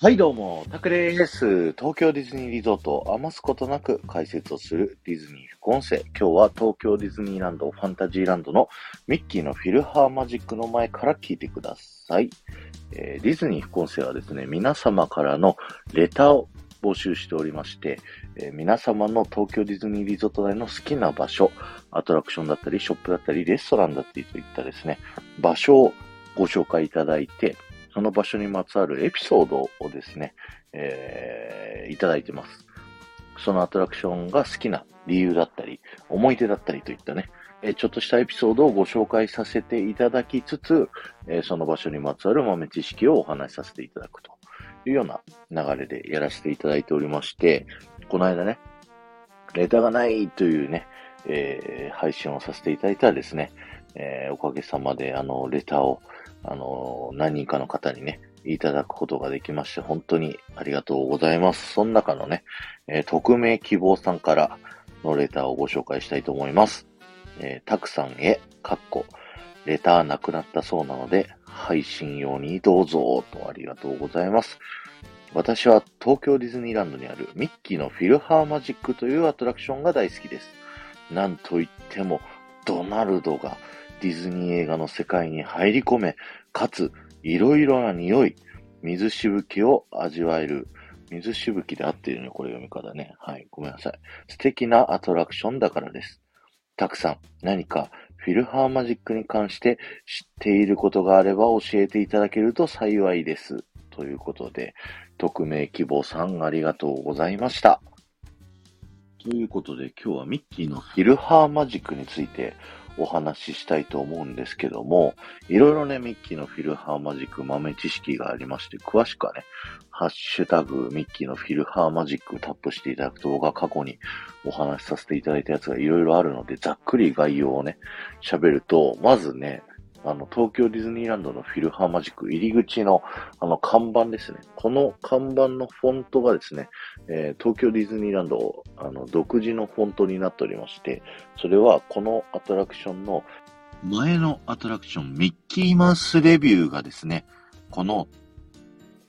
はいどうも、タクです。東京ディズニーリゾートを余すことなく解説をするディズニー副音声。今日は東京ディズニーランドファンタジーランドのミッキーのフィルハーマジックの前から聞いてください。えー、ディズニー副音声はですね、皆様からのレターを募集しておりまして、えー、皆様の東京ディズニーリゾート内の好きな場所、アトラクションだったり、ショップだったり、レストランだったりといったですね、場所をご紹介いただいて、その場所にまつわるエピソードをですね、えー、いただいてます。そのアトラクションが好きな理由だったり、思い出だったりといったね、えちょっとしたエピソードをご紹介させていただきつつ、えその場所にまつわる豆知識をお話しさせていただくというような流れでやらせていただいておりまして、この間ね、レターがないというね、えー、配信をさせていただいたらですね、えー、おかげさまで、あの、レターをあの、何人かの方にね、いただくことができまして、本当にありがとうございます。その中のね、えー、匿名希望さんからのレターをご紹介したいと思います。えー、たくさんへ、かっこ、レターなくなったそうなので、配信用にどうぞ、とありがとうございます。私は東京ディズニーランドにあるミッキーのフィルハーマジックというアトラクションが大好きです。なんといっても、ドナルドがディズニー映画の世界に入り込め、かつ、いろいろな匂い、水しぶきを味わえる。水しぶきで合っているね、これ読み方ね。はい、ごめんなさい。素敵なアトラクションだからです。たくさん何かフィルハーマジックに関して知っていることがあれば教えていただけると幸いです。ということで、匿名希望さんありがとうございました。ということで今日はミッキーのフィルハーマジックについてお話ししたいと思うんですけども、いろいろね、ミッキーのフィルハーマジック豆知識がありまして、詳しくはね、ハッシュタグミッキーのフィルハーマジックタップしていただくと、僕は過去にお話しさせていただいたやつがいろいろあるので、ざっくり概要をね、喋ると、まずね、あの、東京ディズニーランドのフィルハーマジック入り口の、あの、看板ですね。この看板のフォントがですね、えー、東京ディズニーランド、あの、独自のフォントになっておりまして、それはこのアトラクションの前のアトラクション、ミッキーマウスレビューがですね、この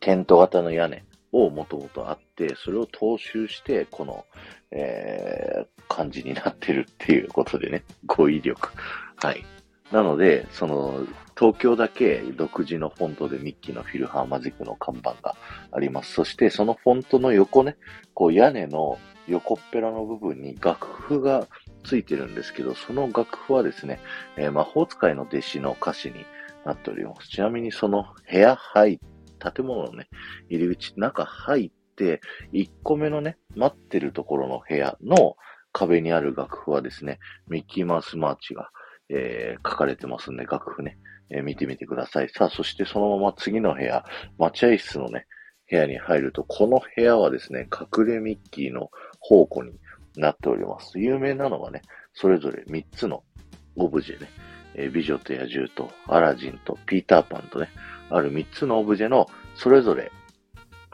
テント型の屋根をもともとあって、それを踏襲して、この、えー、感じになってるっていうことでね、語彙力。はい。なので、その、東京だけ独自のフォントでミッキーのフィルハーマジックの看板があります。そしてそのフォントの横ね、こう屋根の横っぺらの部分に楽譜がついてるんですけど、その楽譜はですね、えー、魔法使いの弟子の歌詞になっております。ちなみにその部屋入っ、建物のね、入り口、中入って、1個目のね、待ってるところの部屋の壁にある楽譜はですね、ミッキーマウスマーチがえー、書かれてますんで、楽譜ね、えー、見てみてください。さあ、そしてそのまま次の部屋、待合室のね、部屋に入ると、この部屋はですね、隠れミッキーの宝庫になっております。有名なのがね、それぞれ3つのオブジェね、えー、美女と野獣とアラジンとピーターパンとね、ある3つのオブジェのそれぞれ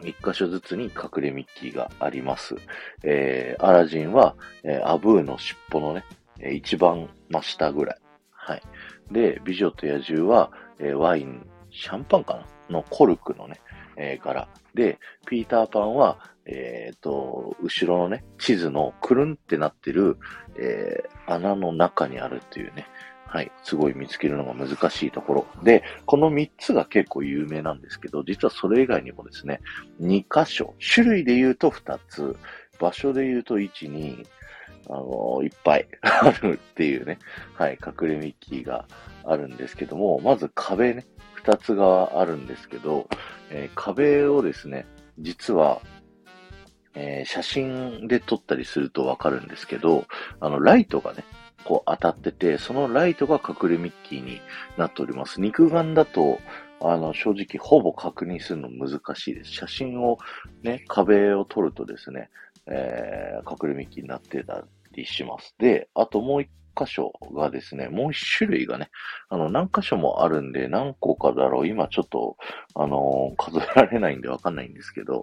1箇所ずつに隠れミッキーがあります。えー、アラジンは、えー、アブーの尻尾のね、一番真下ぐらい。はい。で、美女と野獣は、えー、ワイン、シャンパンかなのコルクのね、えー、柄。で、ピーターパンは、えっ、ー、と、後ろのね、地図のくるんってなってる、えー、穴の中にあるっていうね、はい、すごい見つけるのが難しいところ。で、この3つが結構有名なんですけど、実はそれ以外にもですね、2箇所、種類で言うと2つ、場所で言うと1、2、あの、いっぱい あるっていうね、はい、隠れミッキーがあるんですけども、まず壁ね、二つがあるんですけど、えー、壁をですね、実は、えー、写真で撮ったりするとわかるんですけど、あの、ライトがね、こう当たってて、そのライトが隠れミッキーになっております。肉眼だと、あの、正直ほぼ確認するの難しいです。写真をね、壁を撮るとですね、えー、隠れミッキーになってたりします。で、あともう一箇所がですね、もう一種類がね、あの、何箇所もあるんで、何個かだろう、今ちょっと、あのー、数えられないんでわかんないんですけど、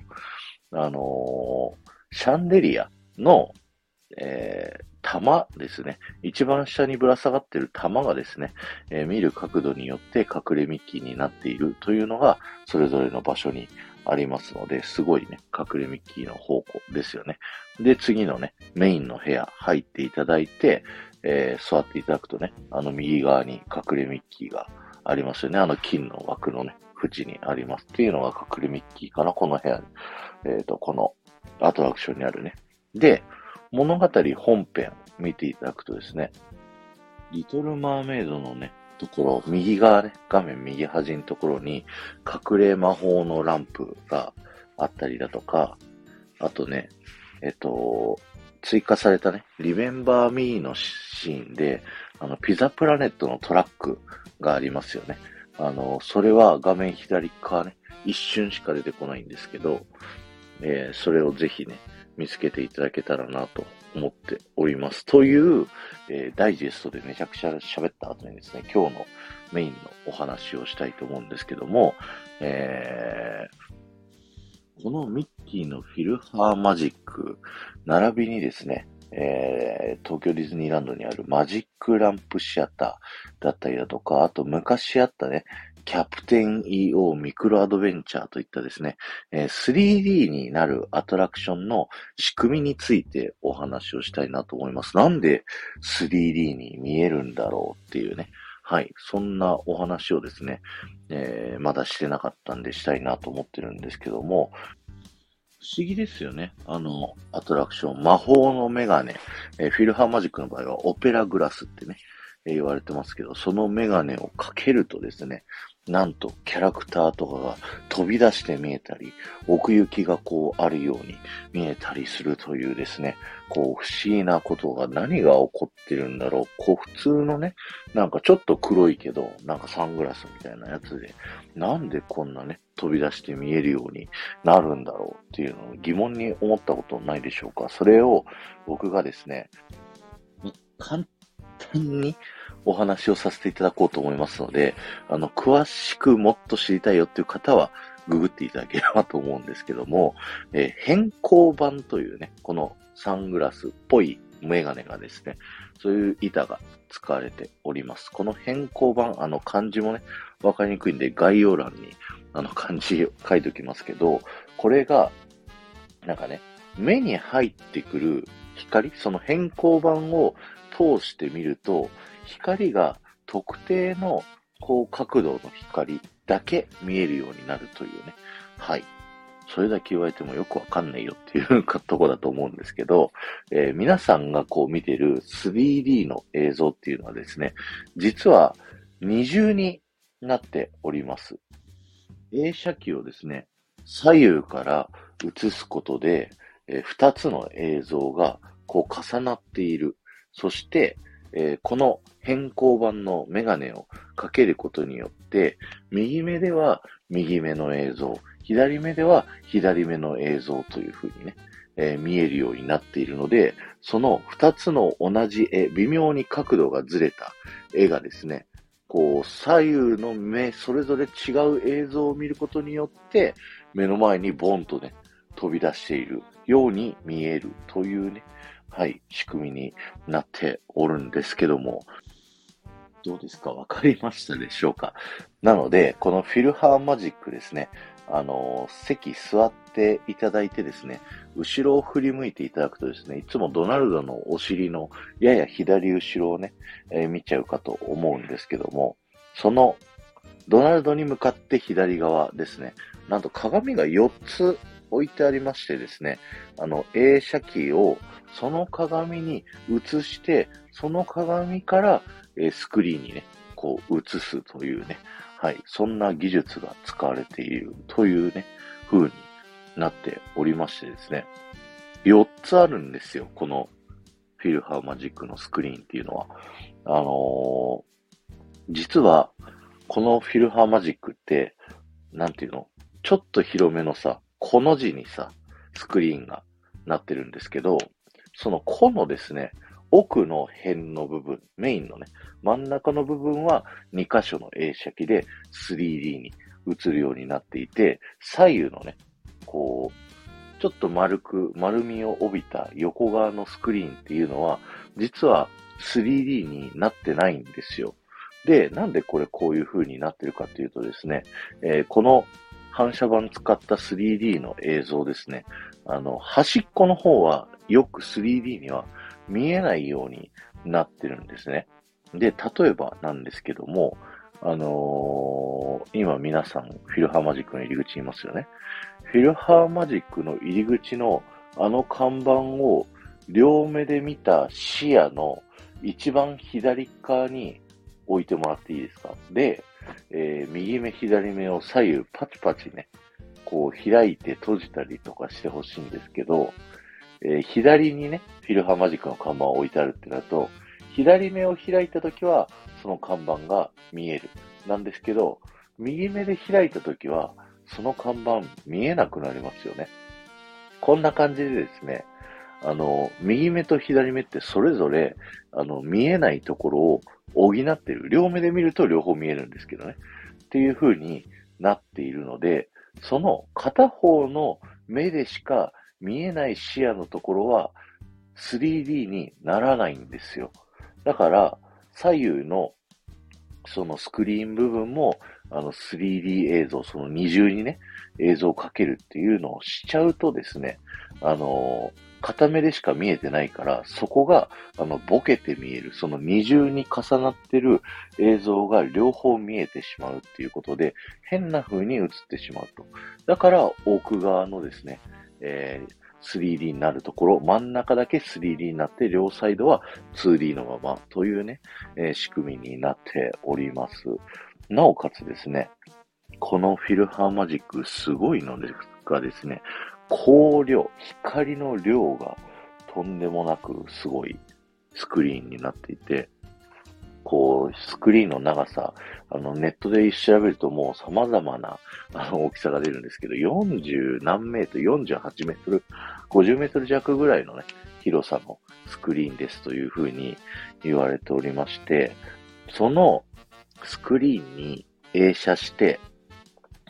あのー、シャンデリアの、えー、玉ですね。一番下にぶら下がってる玉がですね、えー、見る角度によって隠れミッキーになっているというのが、それぞれの場所にありますので、すごいね、隠れミッキーの方向ですよね。で、次のね、メインの部屋入っていただいて、えー、座っていただくとね、あの右側に隠れミッキーがありますよね。あの金の枠のね、縁にありますっていうのが隠れミッキーかな、この部屋に。えっ、ー、と、このアトラクションにあるね。で、物語本編見ていただくとですね、リトルマーメイドのね、ところ、右側ね、画面右端のところに、隠れ魔法のランプがあったりだとか、あとね、えっと、追加されたね、リメンバーミーのシーンで、あの、ピザプラネットのトラックがありますよね。あの、それは画面左側ね、一瞬しか出てこないんですけど、えー、それをぜひね、見つけていただけたらなと思っております。という、えー、ダイジェストでめちゃくちゃ喋った後にですね、今日のメインのお話をしたいと思うんですけども、えー、このミッキーのフィルハーマジック、並びにですね、えー、東京ディズニーランドにあるマジックランプシアターだったりだとか、あと昔あったね、キャプテン EO ミクロアドベンチャーといったですね、え 3D になるアトラクションの仕組みについてお話をしたいなと思います。なんで 3D に見えるんだろうっていうね。はい。そんなお話をですね、えー、まだしてなかったんでしたいなと思ってるんですけども、不思議ですよね。あの、アトラクション、魔法のメガネ、えー、フィルハーマジックの場合はオペラグラスってね、言われてますけど、そのメガネをかけるとですね、なんとキャラクターとかが飛び出して見えたり、奥行きがこうあるように見えたりするというですね、こう不思議なことが何が起こってるんだろう。こう普通のね、なんかちょっと黒いけど、なんかサングラスみたいなやつで、なんでこんなね、飛び出して見えるようになるんだろうっていうのを疑問に思ったことないでしょうか。それを僕がですね、簡単にお話をさせていただこうと思いますので、あの、詳しくもっと知りたいよっていう方は、ググっていただければと思うんですけども、えー、変更版というね、このサングラスっぽいメガネがですね、そういう板が使われております。この変更版、あの漢字もね、わかりにくいんで概要欄にあの漢字を書いておきますけど、これが、なんかね、目に入ってくる光、その変更版を通してみると、光が特定の高角度の光だけ見えるようになるというね。はい。それだけ言われてもよくわかんないよっていうとこだと思うんですけど、えー、皆さんがこう見てる 3D の映像っていうのはですね、実は二重になっております。映写機をですね、左右から映すことで、えー、2つの映像がこう重なっている。そして、えー、この変更版のメガネをかけることによって、右目では右目の映像、左目では左目の映像というふうにね、えー、見えるようになっているので、その二つの同じ絵、微妙に角度がずれた絵がですね、こう、左右の目、それぞれ違う映像を見ることによって、目の前にボンとね、飛び出しているように見えるというね、はい、仕組みになっておるんですけども、どうですか？わかりましたでしょうか？なので、このフィルハーマジックですね、あの、席座っていただいてですね、後ろを振り向いていただくとですね、いつもドナルドのお尻のやや左後ろをね、えー、見ちゃうかと思うんですけども、そのドナルドに向かって左側ですね、なんと鏡が4つ置いてありましてですね、あの、映写機をその鏡に映して、その鏡から、スクリーンにね、こう映すというね、はい、そんな技術が使われているというね、風になっておりましてですね、4つあるんですよ、このフィルハーマジックのスクリーンっていうのは。あのー、実は、このフィルハーマジックって、なんていうのちょっと広めのさ、この字にさ、スクリーンがなってるんですけど、その個のですね、奥の辺の部分、メインのね、真ん中の部分は2箇所の映写機で 3D に映るようになっていて、左右のね、こう、ちょっと丸く、丸みを帯びた横側のスクリーンっていうのは、実は 3D になってないんですよ。で、なんでこれこういう風になってるかっていうとですね、えー、この反射板使った 3D の映像ですね。あの、端っこの方はよく 3D には見えないようになってるんですね。で、例えばなんですけども、あのー、今皆さんフィルハーマジックの入り口にいますよね。フィルハーマジックの入り口のあの看板を両目で見た視野の一番左側に置いてもらっていいですか？で、えー、右目、左目を左右パチパチね、こう開いて閉じたりとかしてほしいんですけど、えー、左にね、フィルハーマジックの看板を置いてあるってなると、左目を開いたときは、その看板が見える。なんですけど、右目で開いたときは、その看板見えなくなりますよね。こんな感じでですね、あの、右目と左目ってそれぞれ、あの、見えないところを補ってる。両目で見ると両方見えるんですけどね。っていう風になっているので、その片方の目でしか見えない視野のところは 3D にならないんですよ。だから、左右のそのスクリーン部分も、あの 3D 映像、その二重にね、映像をかけるっていうのをしちゃうとですね、あの片目でしか見えてないから、そこが、あの、ボケて見える、その二重に重なってる映像が両方見えてしまうっていうことで、変な風に映ってしまうと。だから、奥側のですね、えー 3D になるところ、真ん中だけ 3D になって、両サイドは 2D のままというね、えー、仕組みになっております。なおかつですね、このフィルハーマジックすごいのですがですね、光量、光の量がとんでもなくすごいスクリーンになっていて、こう、スクリーンの長さ、あの、ネットで調べるともう様々な、あの、大きさが出るんですけど、40何メートル、48メートル、50メートル弱ぐらいのね、広さのスクリーンですというふうに言われておりまして、そのスクリーンに映写して、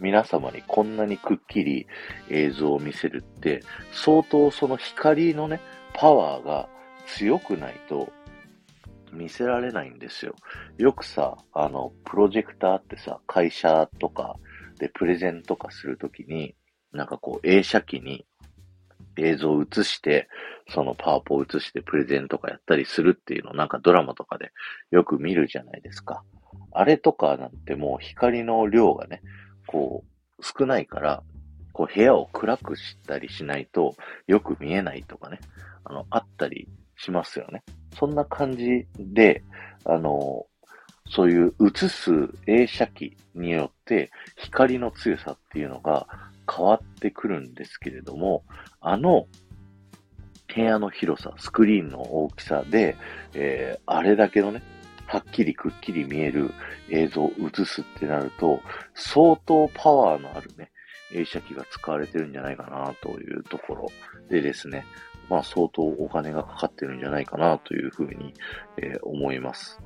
皆様にこんなにくっきり映像を見せるって、相当その光のね、パワーが強くないと見せられないんですよ。よくさ、あの、プロジェクターってさ、会社とかでプレゼンとかするときに、なんかこう映写機に映像を映して、そのパワポを映してプレゼンとかやったりするっていうのをなんかドラマとかでよく見るじゃないですか。あれとかなんてもう光の量がね、こう、少ないから、こう部屋を暗くしたりしないとよく見えないとかね、あの、あったりしますよね。そんな感じで、あの、そういう映す映写機によって光の強さっていうのが変わってくるんですけれども、あの部屋の広さ、スクリーンの大きさで、えー、あれだけのね、はっきりくっきり見える映像を映すってなると、相当パワーのあるね、映写機が使われてるんじゃないかなというところでですね、まあ相当お金がかかってるんじゃないかなというふうに、えー、思います。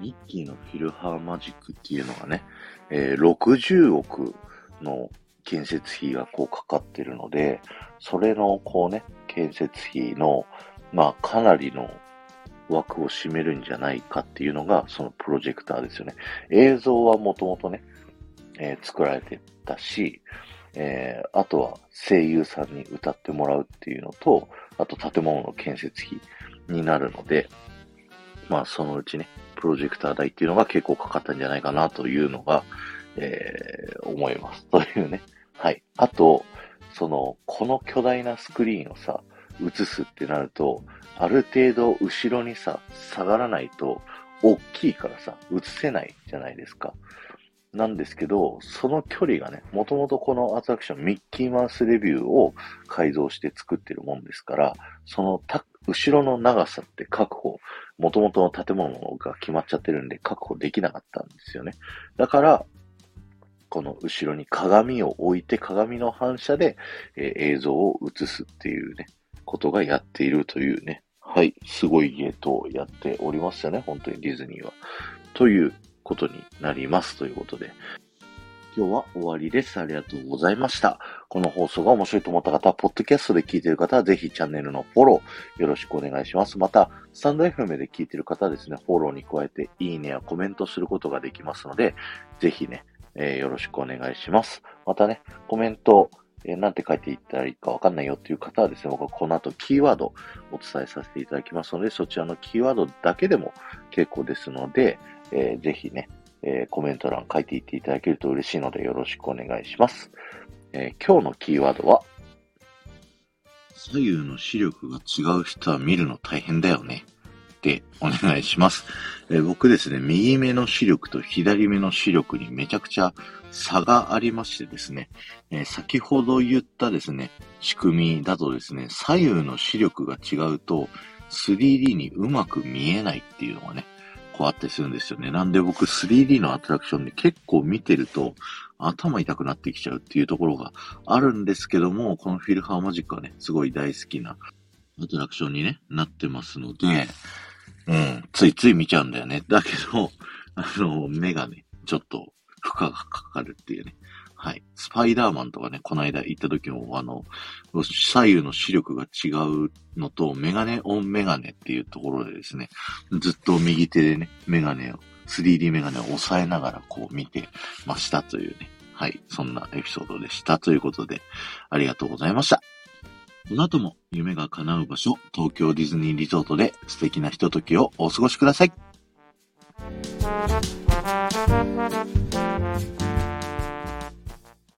ミッキーのフィルハーマジックっていうのがね、えー、60億の建設費がこうかかってるので、それのこうね、建設費の、まあかなりの枠を占めるんじゃないかっていうのが、そのプロジェクターですよね。映像はもともとね、えー、作られてたし、えー、あとは声優さんに歌ってもらうっていうのと、あと建物の建設費になるので、まあそのうちね、プロジェクター代っていうのが結構かかったんじゃないかなというのが、えー、思います。というね。はい。あと、その、この巨大なスクリーンをさ、映すってなると、ある程度後ろにさ、下がらないと、大きいからさ、映せないじゃないですか。なんですけど、その距離がね、もともとこのアトラクション、ミッキーマウスレビューを改造して作ってるもんですから、そのた、後ろの長さって確保、もともとの建物が決まっちゃってるんで確保できなかったんですよね。だから、この後ろに鏡を置いて鏡の反射で、えー、映像を映すっていうね、ことがやっているというね、はい、すごいゲートをやっておりますよね、本当にディズニーは。ということになりますということで、今日は終わりです。ありがとうございました。この放送が面白いと思った方は、ポッドキャストで聞いている方は、ぜひチャンネルのフォローよろしくお願いします。また、スタンド FM で聞いている方はですね、フォローに加えて、いいねやコメントすることができますので、ぜひね、えー、よろしくお願いします。またね、コメント、えー、なんて書いていったらいいかわかんないよっていう方はですね、僕はこの後キーワードお伝えさせていただきますので、そちらのキーワードだけでも結構ですので、えー、ぜひね、えー、コメント欄書いていっていただけると嬉しいのでよろしくお願いします。えー、今日のキーワードは、左右の視力が違う人は見るの大変だよね。で、お願いします。え、僕ですね、右目の視力と左目の視力にめちゃくちゃ差がありましてですね、え、先ほど言ったですね、仕組みだとですね、左右の視力が違うと 3D にうまく見えないっていうのがね、こうあったりするんですよね。なんで僕 3D のアトラクションで結構見てると頭痛くなってきちゃうっていうところがあるんですけども、このフィルハーマジックはね、すごい大好きなアトラクションに、ね、なってますので、うん、ついつい見ちゃうんだよね。だけど、あの、目がね、ちょっと負荷がかかるっていうね。はい。スパイダーマンとかね、この間行った時も、あの、左右の視力が違うのと、メガネオンメガネっていうところでですね、ずっと右手でね、メガネを、3D メガネを押さえながらこう見てましたというね。はい。そんなエピソードでしたということで、ありがとうございました。この後も夢が叶う場所、東京ディズニーリゾートで素敵なひとときをお過ごしください。